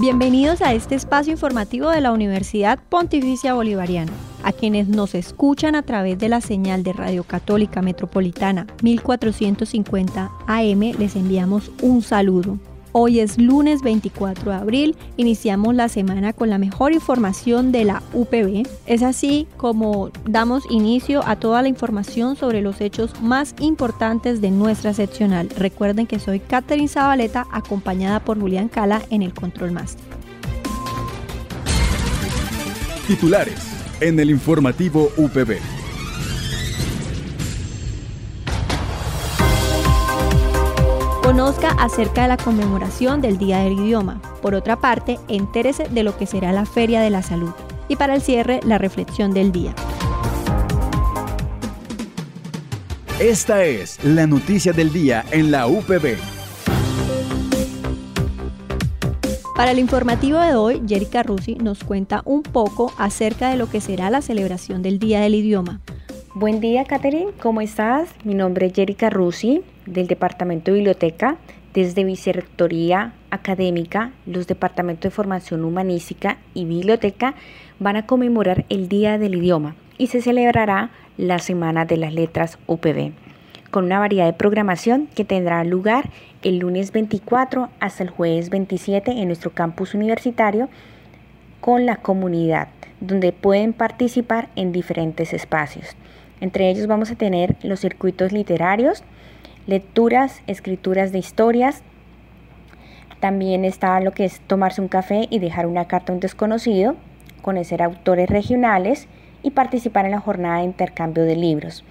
Bienvenidos a este espacio informativo de la Universidad Pontificia Bolivariana. A quienes nos escuchan a través de la señal de Radio Católica Metropolitana 1450 AM les enviamos un saludo. Hoy es lunes 24 de abril, iniciamos la semana con la mejor información de la UPB. Es así como damos inicio a toda la información sobre los hechos más importantes de nuestra seccional. Recuerden que soy Catherine Zabaleta acompañada por Julián Cala en el Control Master. Titulares en el informativo UPB. Conozca acerca de la conmemoración del Día del Idioma. Por otra parte, entérese de lo que será la Feria de la Salud. Y para el cierre, la reflexión del día. Esta es la noticia del día en la UPB. Para el informativo de hoy, Jerica Rusi nos cuenta un poco acerca de lo que será la celebración del Día del Idioma. Buen día, Catherine. ¿Cómo estás? Mi nombre es Jerica Rusi, del Departamento de Biblioteca. Desde Vicerrectoría Académica, los Departamentos de Formación Humanística y Biblioteca van a conmemorar el Día del Idioma y se celebrará la Semana de las Letras UPB, con una variedad de programación que tendrá lugar el lunes 24 hasta el jueves 27 en nuestro campus universitario con la comunidad, donde pueden participar en diferentes espacios. Entre ellos vamos a tener los circuitos literarios, lecturas, escrituras de historias. También está lo que es tomarse un café y dejar una carta a un desconocido, conocer autores regionales y participar en la jornada de intercambio de libros.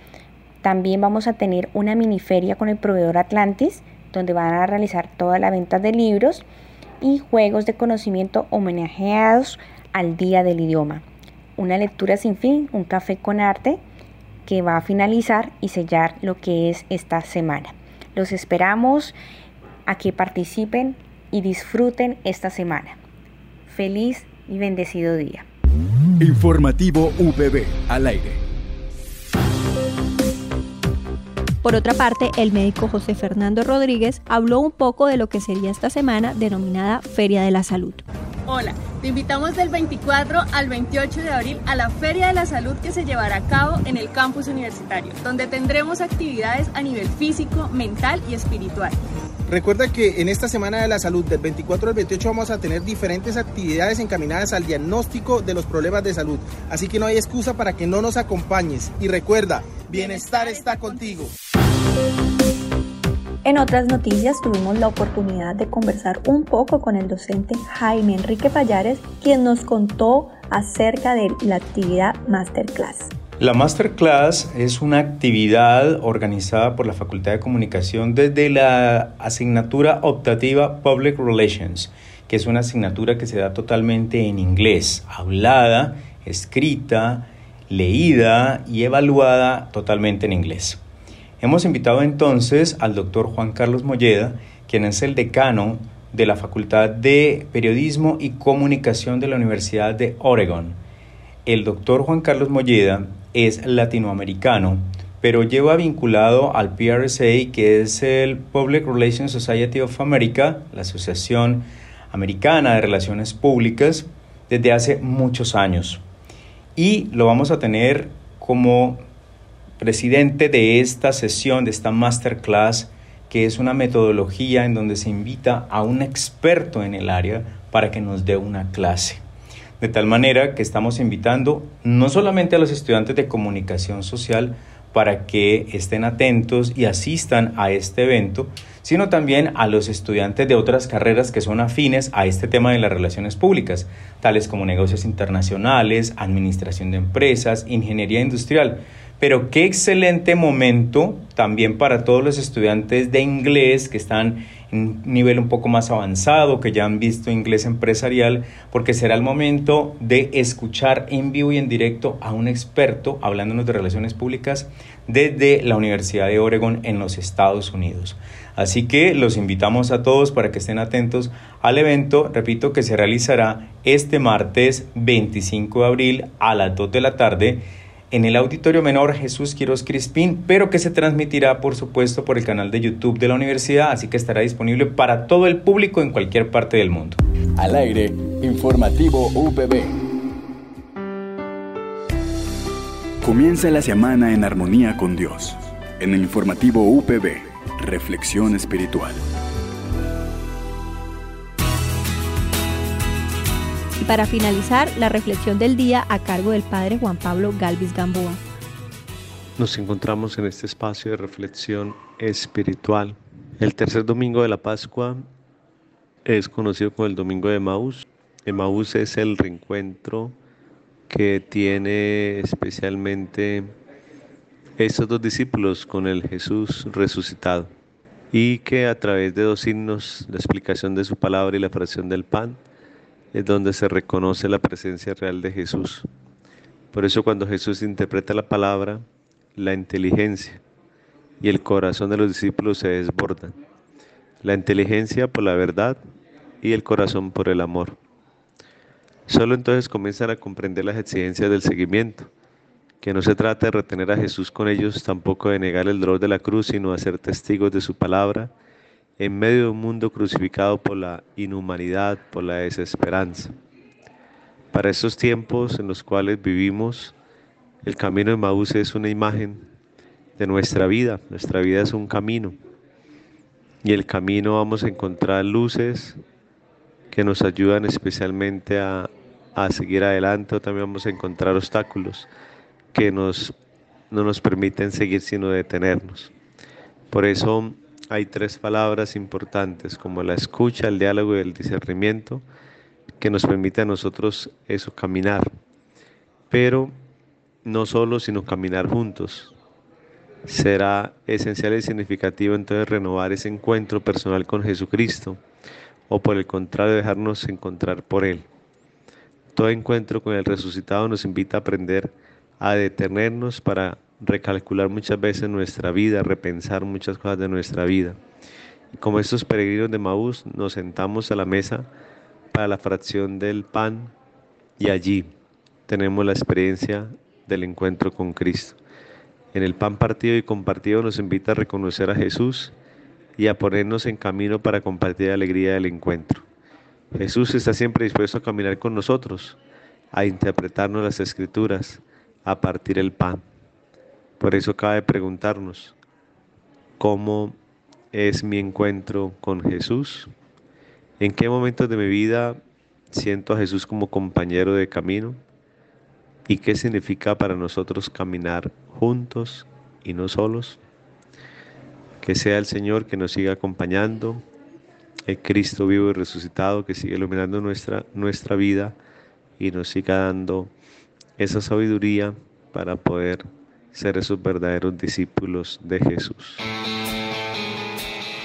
También vamos a tener una mini feria con el proveedor Atlantis, donde van a realizar toda la venta de libros y juegos de conocimiento homenajeados al Día del Idioma. Una lectura sin fin, un café con arte que va a finalizar y sellar lo que es esta semana. Los esperamos a que participen y disfruten esta semana. Feliz y bendecido día. Informativo VB al aire. Por otra parte, el médico José Fernando Rodríguez habló un poco de lo que sería esta semana denominada Feria de la Salud. Hola, te invitamos del 24 al 28 de abril a la Feria de la Salud que se llevará a cabo en el campus universitario, donde tendremos actividades a nivel físico, mental y espiritual. Recuerda que en esta Semana de la Salud del 24 al 28 vamos a tener diferentes actividades encaminadas al diagnóstico de los problemas de salud, así que no hay excusa para que no nos acompañes. Y recuerda, bienestar está contigo. En otras noticias tuvimos la oportunidad de conversar un poco con el docente Jaime Enrique Payares, quien nos contó acerca de la actividad Masterclass. La Masterclass es una actividad organizada por la Facultad de Comunicación desde la asignatura optativa Public Relations, que es una asignatura que se da totalmente en inglés, hablada, escrita, leída y evaluada totalmente en inglés. Hemos invitado entonces al doctor Juan Carlos Molleda, quien es el decano de la Facultad de Periodismo y Comunicación de la Universidad de Oregon. El doctor Juan Carlos Molleda es latinoamericano, pero lleva vinculado al PRSA, que es el Public Relations Society of America, la Asociación Americana de Relaciones Públicas, desde hace muchos años. Y lo vamos a tener como presidente de esta sesión, de esta masterclass, que es una metodología en donde se invita a un experto en el área para que nos dé una clase. De tal manera que estamos invitando no solamente a los estudiantes de comunicación social para que estén atentos y asistan a este evento, sino también a los estudiantes de otras carreras que son afines a este tema de las relaciones públicas, tales como negocios internacionales, administración de empresas, ingeniería industrial, Pero qué excelente momento también para todos los estudiantes de inglés que están en un nivel un poco más avanzado, que ya han visto inglés empresarial, porque será el momento de escuchar en vivo y en directo a un experto hablándonos de relaciones públicas desde la Universidad de Oregon en los Estados Unidos. Así que los invitamos a todos para que estén atentos al evento, repito, que se realizará este martes 25 de abril a las 2 de la tarde en el Auditorio Menor Jesús Quiroz Crispín, pero que se transmitirá, por supuesto, por el canal de YouTube de la universidad, así que estará disponible para todo el público en cualquier parte del mundo. Al aire, informativo UPB. Comienza la semana en armonía con Dios. En el informativo UPB, Reflexión Espiritual. Para finalizar, la reflexión del día a cargo del Padre Juan Pablo Galvis Gamboa. Nos encontramos en este espacio de reflexión espiritual. El tercer domingo de la Pascua es conocido como el Domingo de Maús. Maús es el reencuentro que tiene especialmente estos dos discípulos con el Jesús resucitado y que a través de dos signos, la explicación de su palabra y la fracción del pan, es donde se reconoce la presencia real de Jesús. Por eso cuando Jesús interpreta la palabra, la inteligencia y el corazón de los discípulos se desbordan. La inteligencia por la verdad y el corazón por el amor. Solo entonces comienzan a comprender las exigencias del seguimiento, que no se trata de retener a Jesús con ellos, tampoco de negar el dolor de la cruz, sino de ser testigos de su palabra en medio de un mundo crucificado por la inhumanidad, por la desesperanza. Para estos tiempos en los cuales vivimos, el camino de Maús es una imagen de nuestra vida. Nuestra vida es un camino. Y el camino vamos a encontrar luces que nos ayudan especialmente a, a seguir adelante o también vamos a encontrar obstáculos que nos, no nos permiten seguir sino detenernos. Por eso hay tres palabras importantes como la escucha, el diálogo y el discernimiento que nos permite a nosotros eso, caminar. Pero no solo, sino caminar juntos. Será esencial y significativo entonces renovar ese encuentro personal con Jesucristo o por el contrario dejarnos encontrar por Él. Todo encuentro con el resucitado nos invita a aprender a detenernos para recalcular muchas veces nuestra vida, repensar muchas cosas de nuestra vida. Y como estos peregrinos de Maús, nos sentamos a la mesa para la fracción del pan y allí tenemos la experiencia del encuentro con Cristo. En el pan partido y compartido nos invita a reconocer a Jesús y a ponernos en camino para compartir la alegría del encuentro. Jesús está siempre dispuesto a caminar con nosotros, a interpretarnos las escrituras, a partir el pan. Por eso cabe preguntarnos, ¿cómo es mi encuentro con Jesús? ¿En qué momentos de mi vida siento a Jesús como compañero de camino? ¿Y qué significa para nosotros caminar juntos y no solos? Que sea el Señor que nos siga acompañando, el Cristo vivo y resucitado que sigue iluminando nuestra, nuestra vida y nos siga dando esa sabiduría para poder ser esos verdaderos discípulos de Jesús.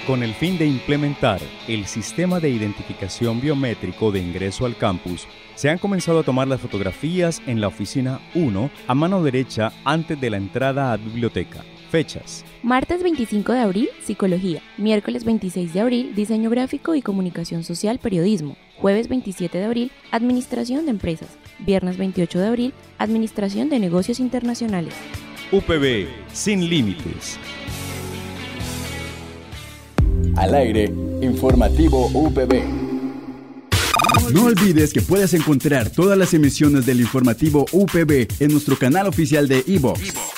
Con el fin de implementar el sistema de identificación biométrico de ingreso al campus, se han comenzado a tomar las fotografías en la oficina 1 a mano derecha antes de la entrada a biblioteca. Fechas. Martes 25 de abril, Psicología. Miércoles 26 de abril, Diseño Gráfico y Comunicación Social, Periodismo. Jueves 27 de abril, Administración de Empresas. Viernes 28 de abril, Administración de Negocios Internacionales. UPB, sin límites. Al aire, informativo UPB. No olvides que puedes encontrar todas las emisiones del informativo UPB en nuestro canal oficial de iVox,